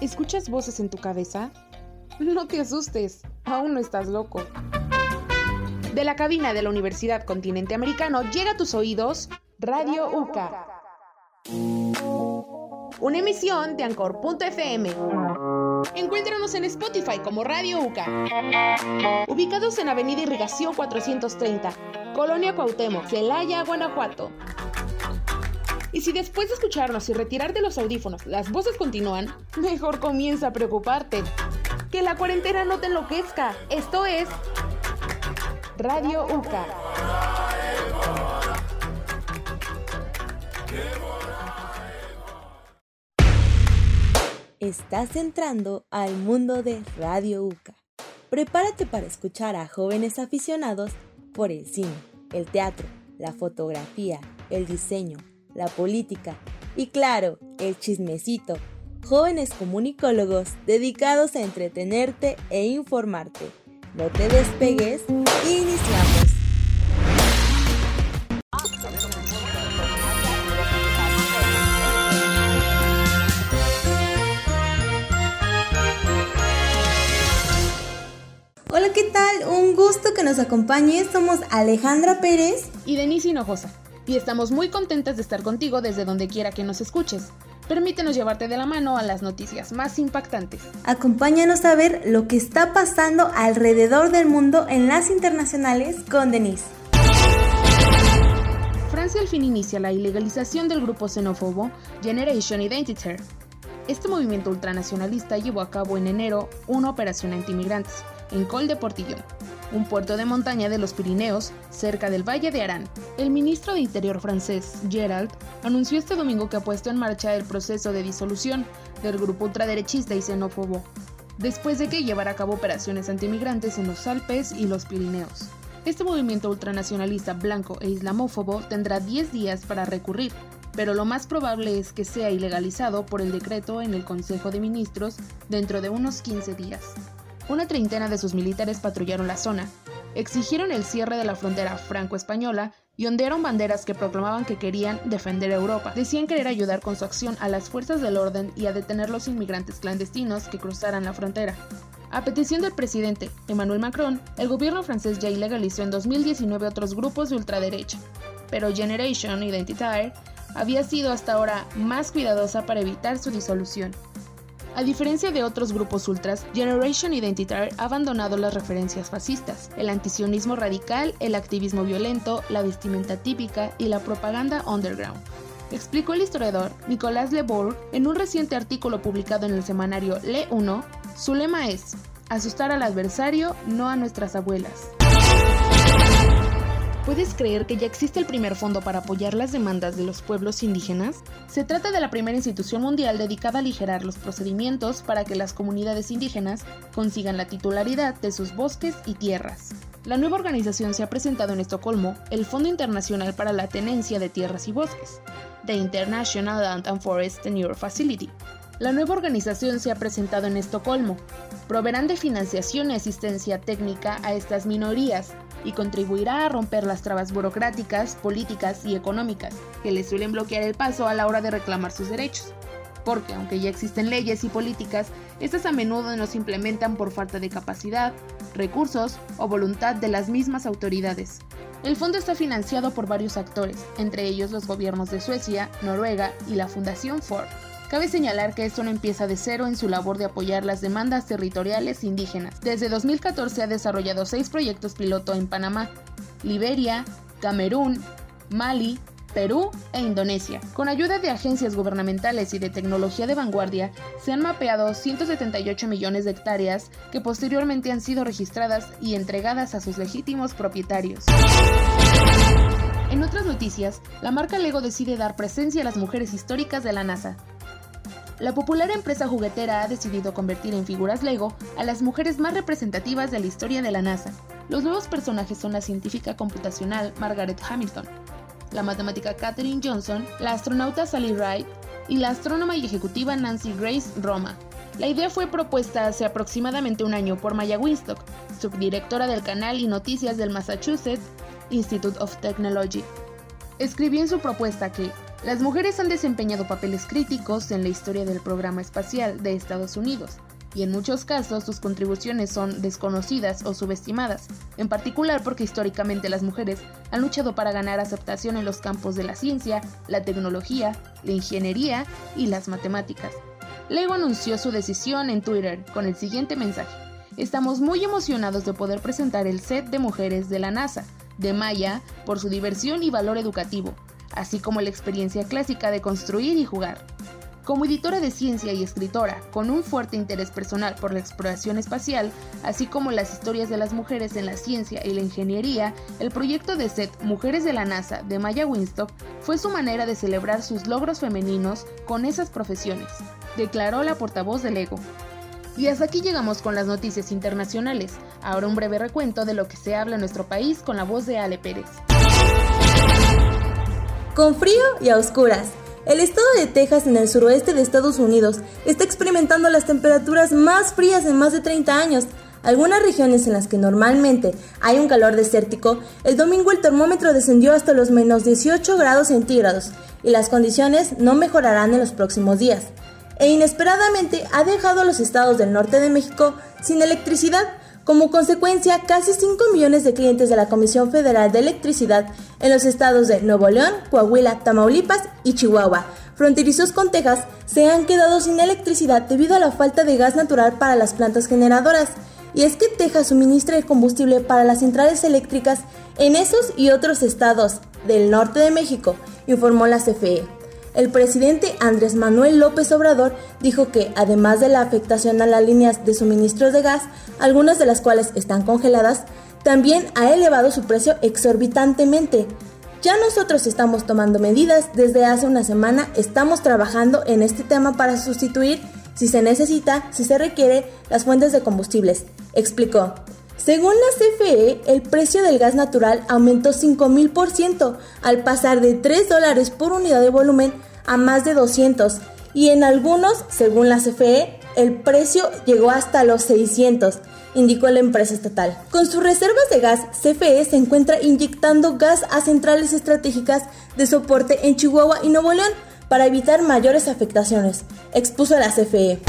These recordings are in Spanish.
¿Escuchas voces en tu cabeza? No te asustes, aún no estás loco. De la cabina de la Universidad Continente Americano llega a tus oídos Radio UCA. Una emisión de Anchor.fm. Encuéntranos en Spotify como Radio UCA. Ubicados en Avenida Irrigación 430, Colonia Cuauhtémoc, Celaya, Guanajuato. Y si después de escucharnos y retirarte los audífonos las voces continúan, mejor comienza a preocuparte. Que la cuarentena no te enloquezca. Esto es Radio UCA. Estás entrando al mundo de Radio UCA. Prepárate para escuchar a jóvenes aficionados por el cine, el teatro, la fotografía, el diseño, la política y claro, el chismecito. Jóvenes comunicólogos dedicados a entretenerte e informarte. No te despegues, iniciamos. Hola, ¿qué tal? Un gusto que nos acompañes. Somos Alejandra Pérez y Denise Hinojosa y estamos muy contentas de estar contigo desde donde quiera que nos escuches. Permítenos llevarte de la mano a las noticias más impactantes. Acompáñanos a ver lo que está pasando alrededor del mundo en las internacionales con Denise. Francia al fin inicia la ilegalización del grupo xenófobo Generation Identity. Este movimiento ultranacionalista llevó a cabo en enero una operación anti-inmigrantes en Col de Portillon, un puerto de montaña de los Pirineos, cerca del Valle de Arán. El ministro de Interior francés, Gerald, anunció este domingo que ha puesto en marcha el proceso de disolución del grupo ultraderechista y xenófobo, después de que llevara a cabo operaciones antimigrantes en los Alpes y los Pirineos. Este movimiento ultranacionalista blanco e islamófobo tendrá 10 días para recurrir, pero lo más probable es que sea ilegalizado por el decreto en el Consejo de Ministros dentro de unos 15 días. Una treintena de sus militares patrullaron la zona, exigieron el cierre de la frontera franco-española y ondearon banderas que proclamaban que querían defender Europa. Decían querer ayudar con su acción a las fuerzas del orden y a detener los inmigrantes clandestinos que cruzaran la frontera. A petición del presidente Emmanuel Macron, el gobierno francés ya ilegalizó en 2019 otros grupos de ultraderecha, pero Generation Identitaire había sido hasta ahora más cuidadosa para evitar su disolución. A diferencia de otros grupos ultras, Generation Identitary ha abandonado las referencias fascistas, el antisionismo radical, el activismo violento, la vestimenta típica y la propaganda underground. Explicó el historiador Nicolas Lebourg en un reciente artículo publicado en el semanario Le 1, su lema es, asustar al adversario, no a nuestras abuelas. ¿Puedes creer que ya existe el primer fondo para apoyar las demandas de los pueblos indígenas? Se trata de la primera institución mundial dedicada a aligerar los procedimientos para que las comunidades indígenas consigan la titularidad de sus bosques y tierras. La nueva organización se ha presentado en Estocolmo, el Fondo Internacional para la Tenencia de Tierras y Bosques, The International Land and Forest Tenure Facility. La nueva organización se ha presentado en Estocolmo. Proveerán de financiación y asistencia técnica a estas minorías y contribuirá a romper las trabas burocráticas, políticas y económicas que les suelen bloquear el paso a la hora de reclamar sus derechos. Porque aunque ya existen leyes y políticas, estas a menudo no se implementan por falta de capacidad, recursos o voluntad de las mismas autoridades. El fondo está financiado por varios actores, entre ellos los gobiernos de Suecia, Noruega y la Fundación Ford. Cabe señalar que esto no empieza de cero en su labor de apoyar las demandas territoriales indígenas. Desde 2014 ha desarrollado seis proyectos piloto en Panamá, Liberia, Camerún, Mali, Perú e Indonesia. Con ayuda de agencias gubernamentales y de tecnología de vanguardia, se han mapeado 178 millones de hectáreas que posteriormente han sido registradas y entregadas a sus legítimos propietarios. En otras noticias, la marca Lego decide dar presencia a las mujeres históricas de la NASA. La popular empresa juguetera ha decidido convertir en figuras Lego a las mujeres más representativas de la historia de la NASA. Los nuevos personajes son la científica computacional Margaret Hamilton, la matemática Katherine Johnson, la astronauta Sally Ride y la astrónoma y ejecutiva Nancy Grace Roma. La idea fue propuesta hace aproximadamente un año por Maya Winstock, subdirectora del canal y noticias del Massachusetts Institute of Technology. Escribió en su propuesta que Las mujeres han desempeñado papeles críticos en la historia del programa espacial de Estados Unidos, y en muchos casos sus contribuciones son desconocidas o subestimadas, en particular porque históricamente las mujeres han luchado para ganar aceptación en los campos de la ciencia, la tecnología, la ingeniería y las matemáticas. Lego anunció su decisión en Twitter con el siguiente mensaje. Estamos muy emocionados de poder presentar el set de mujeres de la NASA, de Maya, por su diversión y valor educativo, así como la experiencia clásica de construir y jugar. Como editora de ciencia y escritora, con un fuerte interés personal por la exploración espacial, así como las historias de las mujeres en la ciencia y la ingeniería, el proyecto de set Mujeres de la NASA de Maya Winstock fue su manera de celebrar sus logros femeninos con esas profesiones, declaró la portavoz del EGO. Y hasta aquí llegamos con las noticias internacionales. Ahora un breve recuento de lo que se habla en nuestro país con la voz de Ale Pérez. Con frío y a oscuras. El estado de Texas en el suroeste de Estados Unidos está experimentando las temperaturas más frías en más de 30 años. Algunas regiones en las que normalmente hay un calor desértico, el domingo el termómetro descendió hasta los menos 18 grados centígrados y las condiciones no mejorarán en los próximos días. E inesperadamente ha dejado a los estados del norte de México sin electricidad como consecuencia, casi 5 millones de clientes de la Comisión Federal de Electricidad en los estados de Nuevo León, Coahuila, Tamaulipas y Chihuahua, fronterizos con Texas, se han quedado sin electricidad debido a la falta de gas natural para las plantas generadoras. Y es que Texas suministra el combustible para las centrales eléctricas en esos y otros estados del norte de México, informó la CFE. El presidente Andrés Manuel López Obrador dijo que, además de la afectación a las líneas de suministros de gas, algunas de las cuales están congeladas, también ha elevado su precio exorbitantemente. Ya nosotros estamos tomando medidas, desde hace una semana estamos trabajando en este tema para sustituir, si se necesita, si se requiere, las fuentes de combustibles, explicó. Según la CFE, el precio del gas natural aumentó 5.000% al pasar de 3 dólares por unidad de volumen a más de 200 y en algunos, según la CFE, el precio llegó hasta los 600, indicó la empresa estatal. Con sus reservas de gas, CFE se encuentra inyectando gas a centrales estratégicas de soporte en Chihuahua y Nuevo León para evitar mayores afectaciones, expuso la CFE.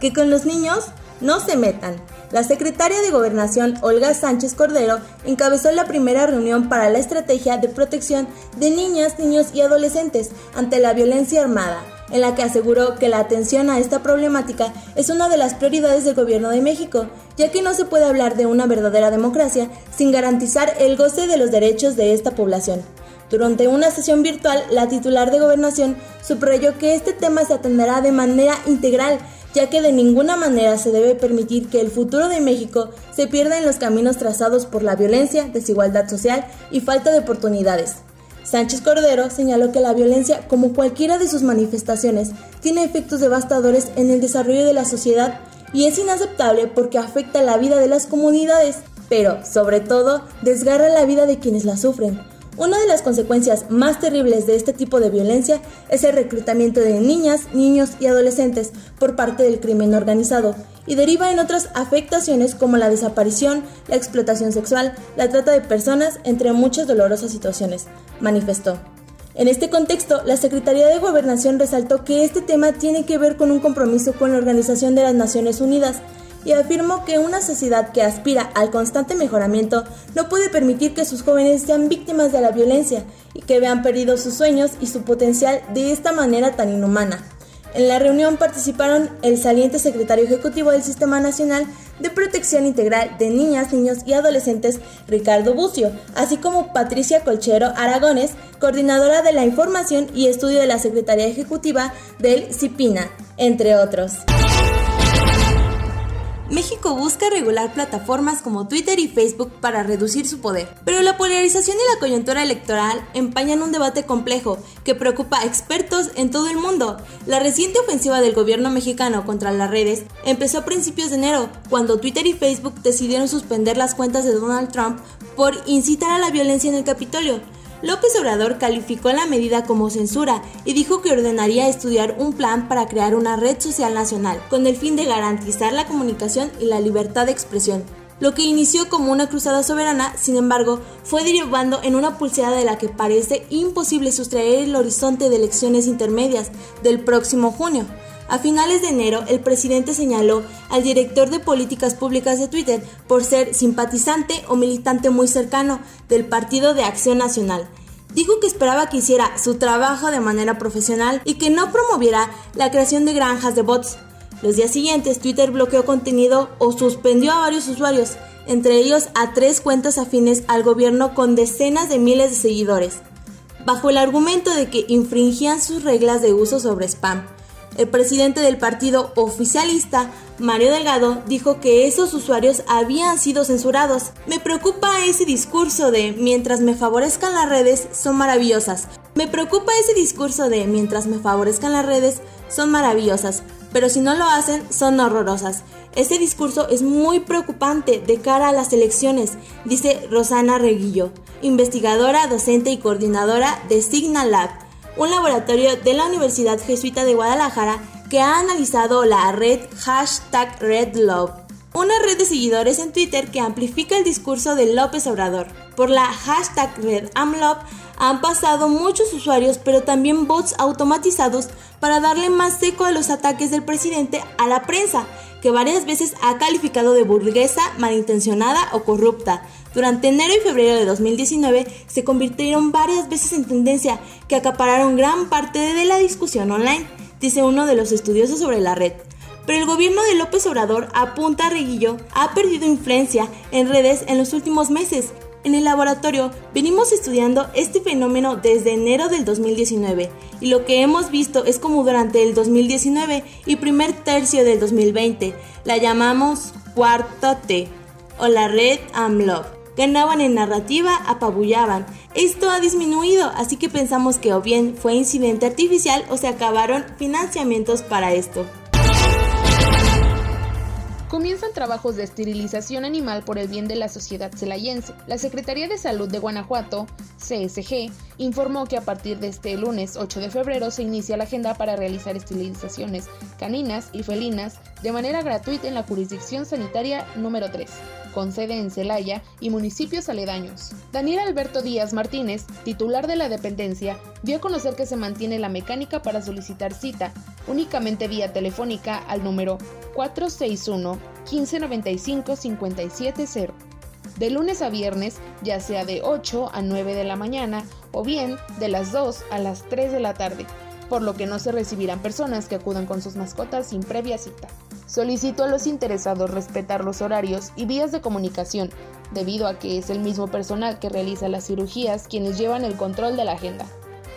Que con los niños no se metan. La secretaria de Gobernación, Olga Sánchez Cordero, encabezó la primera reunión para la estrategia de protección de niñas, niños y adolescentes ante la violencia armada, en la que aseguró que la atención a esta problemática es una de las prioridades del gobierno de México, ya que no se puede hablar de una verdadera democracia sin garantizar el goce de los derechos de esta población. Durante una sesión virtual, la titular de gobernación subrayó que este tema se atenderá de manera integral ya que de ninguna manera se debe permitir que el futuro de México se pierda en los caminos trazados por la violencia, desigualdad social y falta de oportunidades. Sánchez Cordero señaló que la violencia, como cualquiera de sus manifestaciones, tiene efectos devastadores en el desarrollo de la sociedad y es inaceptable porque afecta la vida de las comunidades, pero, sobre todo, desgarra la vida de quienes la sufren una de las consecuencias más terribles de este tipo de violencia es el reclutamiento de niñas, niños y adolescentes por parte del crimen organizado y deriva en otras afectaciones como la desaparición, la explotación sexual, la trata de personas, entre muchas dolorosas situaciones, manifestó. En este contexto, la Secretaría de Gobernación resaltó que este tema tiene que ver con un compromiso con la Organización de las Naciones Unidas, y afirmó que una sociedad que aspira al constante mejoramiento no puede permitir que sus jóvenes sean víctimas de la violencia y que vean perdidos sus sueños y su potencial de esta manera tan inhumana. En la reunión participaron el saliente secretario ejecutivo del Sistema Nacional de Protección Integral de Niñas, Niños y Adolescentes, Ricardo Bucio, así como Patricia Colchero Aragones, coordinadora de la información y estudio de la Secretaría Ejecutiva del CIPINA, entre otros. México busca regular plataformas como Twitter y Facebook para reducir su poder. Pero la polarización y la coyuntura electoral empañan un debate complejo que preocupa a expertos en todo el mundo. La reciente ofensiva del gobierno mexicano contra las redes empezó a principios de enero, cuando Twitter y Facebook decidieron suspender las cuentas de Donald Trump por incitar a la violencia en el Capitolio. López Obrador calificó la medida como censura y dijo que ordenaría estudiar un plan para crear una red social nacional con el fin de garantizar la comunicación y la libertad de expresión. Lo que inició como una cruzada soberana, sin embargo, fue derivando en una pulseada de la que parece imposible sustraer el horizonte de elecciones intermedias del próximo junio. A finales de enero, el presidente señaló al director de políticas públicas de Twitter por ser simpatizante o militante muy cercano del Partido de Acción Nacional. Dijo que esperaba que hiciera su trabajo de manera profesional y que no promoviera la creación de granjas de bots. Los días siguientes, Twitter bloqueó contenido o suspendió a varios usuarios, entre ellos a tres cuentas afines al gobierno con decenas de miles de seguidores, bajo el argumento de que infringían sus reglas de uso sobre spam. El presidente del partido oficialista, Mario Delgado, dijo que esos usuarios habían sido censurados. Me preocupa ese discurso de mientras me favorezcan las redes son maravillosas. Me preocupa ese discurso de mientras me favorezcan las redes son maravillosas, pero si no lo hacen son horrorosas. Ese discurso es muy preocupante de cara a las elecciones, dice Rosana Reguillo, investigadora, docente y coordinadora de Signal Lab un laboratorio de la Universidad Jesuita de Guadalajara que ha analizado la red hashtag RedLove, una red de seguidores en Twitter que amplifica el discurso de López Obrador. Por la hashtag RedAmLove han pasado muchos usuarios, pero también bots automatizados para darle más seco a los ataques del presidente a la prensa, que varias veces ha calificado de burguesa, malintencionada o corrupta, durante enero y febrero de 2019 se convirtieron varias veces en tendencia que acapararon gran parte de la discusión online, dice uno de los estudiosos sobre la red. Pero el gobierno de López Obrador, apunta a Reguillo, ha perdido influencia en redes en los últimos meses. En el laboratorio venimos estudiando este fenómeno desde enero del 2019 y lo que hemos visto es como durante el 2019 y primer tercio del 2020 la llamamos cuarta T o la red AMLOV ganaban en narrativa, apabullaban. Esto ha disminuido, así que pensamos que o bien fue incidente artificial o se acabaron financiamientos para esto. Comienzan trabajos de esterilización animal por el bien de la sociedad celayense. La Secretaría de Salud de Guanajuato, CSG, informó que a partir de este lunes 8 de febrero se inicia la agenda para realizar esterilizaciones caninas y felinas de manera gratuita en la jurisdicción sanitaria número 3 con sede en Celaya y municipios aledaños. Daniel Alberto Díaz Martínez, titular de la dependencia, dio a conocer que se mantiene la mecánica para solicitar cita únicamente vía telefónica al número 461 1595 570 de lunes a viernes, ya sea de 8 a 9 de la mañana o bien de las 2 a las 3 de la tarde, por lo que no se recibirán personas que acudan con sus mascotas sin previa cita. Solicito a los interesados respetar los horarios y vías de comunicación, debido a que es el mismo personal que realiza las cirugías quienes llevan el control de la agenda,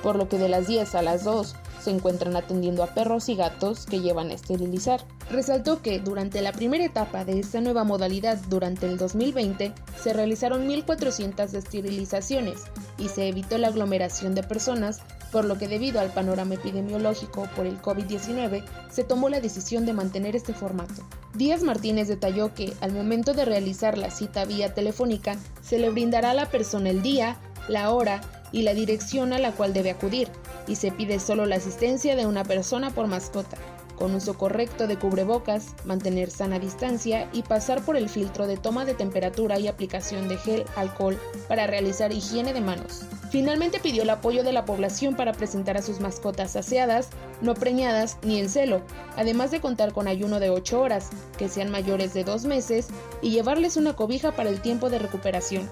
por lo que de las 10 a las 2 se encuentran atendiendo a perros y gatos que llevan a esterilizar. Resaltó que durante la primera etapa de esta nueva modalidad durante el 2020 se realizaron 1.400 esterilizaciones y se evitó la aglomeración de personas por lo que debido al panorama epidemiológico por el COVID-19 se tomó la decisión de mantener este formato. Díaz Martínez detalló que al momento de realizar la cita vía telefónica se le brindará a la persona el día, la hora y la dirección a la cual debe acudir, y se pide solo la asistencia de una persona por mascota con uso correcto de cubrebocas, mantener sana distancia y pasar por el filtro de toma de temperatura y aplicación de gel alcohol para realizar higiene de manos. Finalmente pidió el apoyo de la población para presentar a sus mascotas aseadas, no preñadas ni en celo, además de contar con ayuno de 8 horas, que sean mayores de 2 meses y llevarles una cobija para el tiempo de recuperación.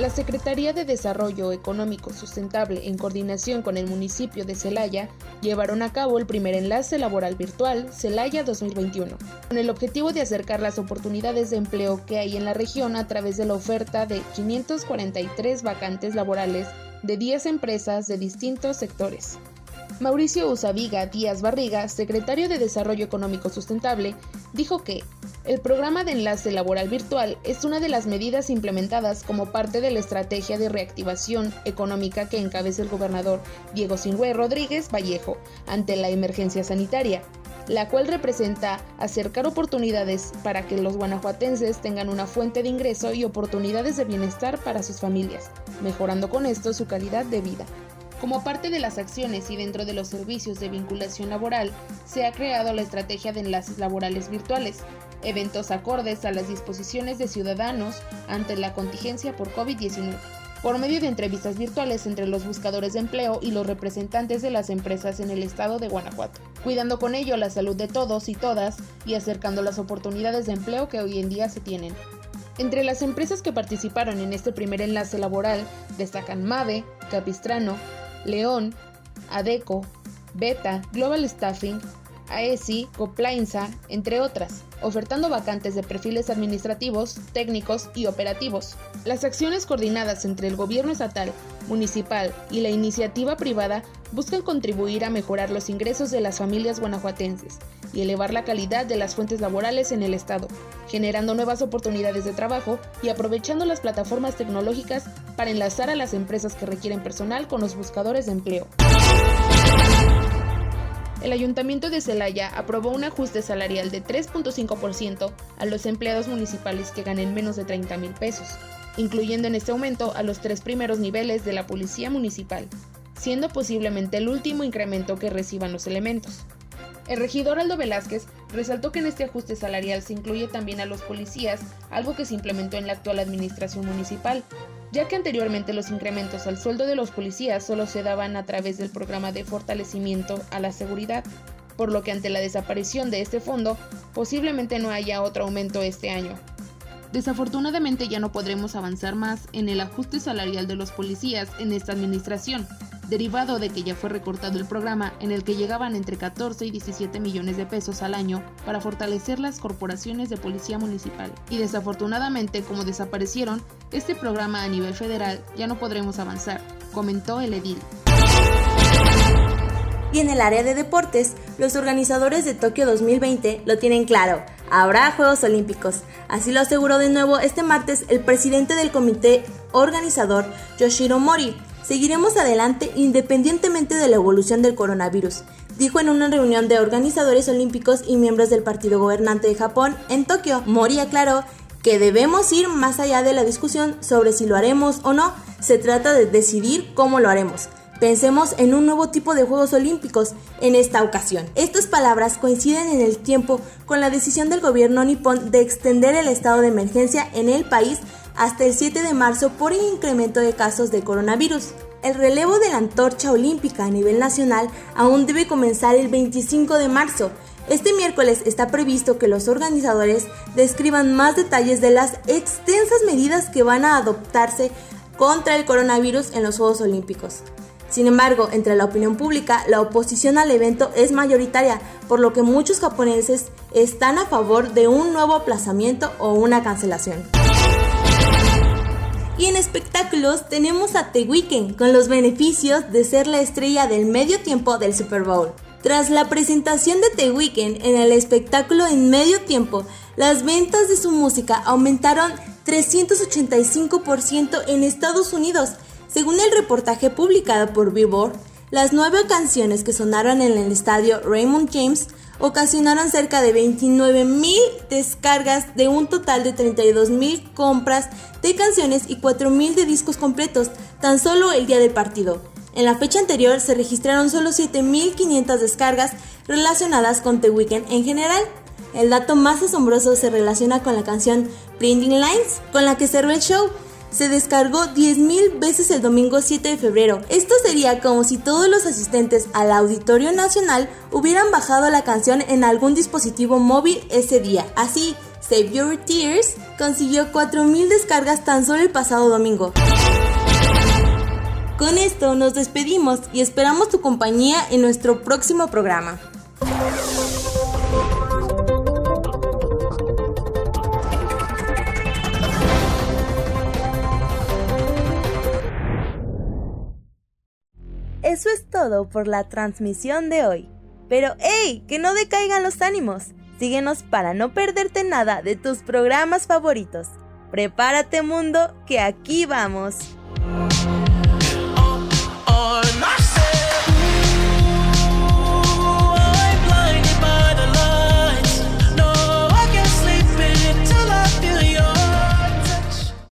La Secretaría de Desarrollo Económico Sustentable, en coordinación con el municipio de Celaya, llevaron a cabo el primer enlace laboral virtual Celaya 2021, con el objetivo de acercar las oportunidades de empleo que hay en la región a través de la oferta de 543 vacantes laborales de 10 empresas de distintos sectores. Mauricio Usabiga Díaz Barriga, secretario de Desarrollo Económico Sustentable, dijo que el programa de enlace laboral virtual es una de las medidas implementadas como parte de la estrategia de reactivación económica que encabeza el gobernador Diego Sinue Rodríguez Vallejo ante la emergencia sanitaria, la cual representa acercar oportunidades para que los guanajuatenses tengan una fuente de ingreso y oportunidades de bienestar para sus familias, mejorando con esto su calidad de vida. Como parte de las acciones y dentro de los servicios de vinculación laboral, se ha creado la estrategia de enlaces laborales virtuales, eventos acordes a las disposiciones de ciudadanos ante la contingencia por COVID-19 por medio de entrevistas virtuales entre los buscadores de empleo y los representantes de las empresas en el estado de Guanajuato, cuidando con ello la salud de todos y todas y acercando las oportunidades de empleo que hoy en día se tienen. Entre las empresas que participaron en este primer enlace laboral destacan Mave, Capistrano, León, Adeco, Beta, Global Staffing, AESI, Coplainza, entre otras, ofertando vacantes de perfiles administrativos, técnicos y operativos. Las acciones coordinadas entre el gobierno estatal, municipal y la iniciativa privada buscan contribuir a mejorar los ingresos de las familias guanajuatenses y elevar la calidad de las fuentes laborales en el Estado, generando nuevas oportunidades de trabajo y aprovechando las plataformas tecnológicas para enlazar a las empresas que requieren personal con los buscadores de empleo el Ayuntamiento de Celaya aprobó un ajuste salarial de 3.5% a los empleados municipales que ganen menos de 30 mil pesos, incluyendo en este aumento a los tres primeros niveles de la Policía Municipal, siendo posiblemente el último incremento que reciban los elementos. El regidor Aldo Velázquez resaltó que en este ajuste salarial se incluye también a los policías, algo que se implementó en la actual administración municipal, ya que anteriormente los incrementos al sueldo de los policías solo se daban a través del programa de fortalecimiento a la seguridad, por lo que ante la desaparición de este fondo posiblemente no haya otro aumento este año. Desafortunadamente ya no podremos avanzar más en el ajuste salarial de los policías en esta administración, derivado de que ya fue recortado el programa en el que llegaban entre 14 y 17 millones de pesos al año para fortalecer las corporaciones de policía municipal. Y desafortunadamente, como desaparecieron, este programa a nivel federal ya no podremos avanzar, comentó el edil. Y en el área de deportes, los organizadores de Tokio 2020 lo tienen claro, habrá Juegos Olímpicos. Así lo aseguró de nuevo este martes el presidente del comité organizador, Yoshiro Mori, Seguiremos adelante independientemente de la evolución del coronavirus, dijo en una reunión de organizadores olímpicos y miembros del partido gobernante de Japón en Tokio. Mori aclaró que debemos ir más allá de la discusión sobre si lo haremos o no, se trata de decidir cómo lo haremos. Pensemos en un nuevo tipo de Juegos Olímpicos en esta ocasión. Estas palabras coinciden en el tiempo con la decisión del gobierno nipón de extender el estado de emergencia en el país hasta el 7 de marzo por el incremento de casos de coronavirus. El relevo de la antorcha olímpica a nivel nacional aún debe comenzar el 25 de marzo. Este miércoles está previsto que los organizadores describan más detalles de las extensas medidas que van a adoptarse contra el coronavirus en los Juegos Olímpicos. Sin embargo, entre la opinión pública, la oposición al evento es mayoritaria, por lo que muchos japoneses están a favor de un nuevo aplazamiento o una cancelación. Y en espectáculos tenemos a The Weeknd con los beneficios de ser la estrella del medio tiempo del Super Bowl. Tras la presentación de The Weeknd en el espectáculo en medio tiempo, las ventas de su música aumentaron 385% en Estados Unidos. Según el reportaje publicado por Billboard, las nueve canciones que sonaron en el estadio Raymond James ocasionaron cerca de 29 mil descargas de un total de 32 mil compras de canciones y 4 mil de discos completos tan solo el día del partido. En la fecha anterior se registraron solo 7.500 descargas relacionadas con The Weeknd en general. El dato más asombroso se relaciona con la canción Blinding Lines, con la que cerró el show, se descargó 10.000 veces el domingo 7 de febrero. Esto sería como si todos los asistentes al Auditorio Nacional hubieran bajado la canción en algún dispositivo móvil ese día. Así, Save Your Tears consiguió 4.000 descargas tan solo el pasado domingo. Con esto nos despedimos y esperamos tu compañía en nuestro próximo programa. Eso es todo por la transmisión de hoy. Pero ¡hey! Que no decaigan los ánimos. Síguenos para no perderte nada de tus programas favoritos. Prepárate mundo, que aquí vamos.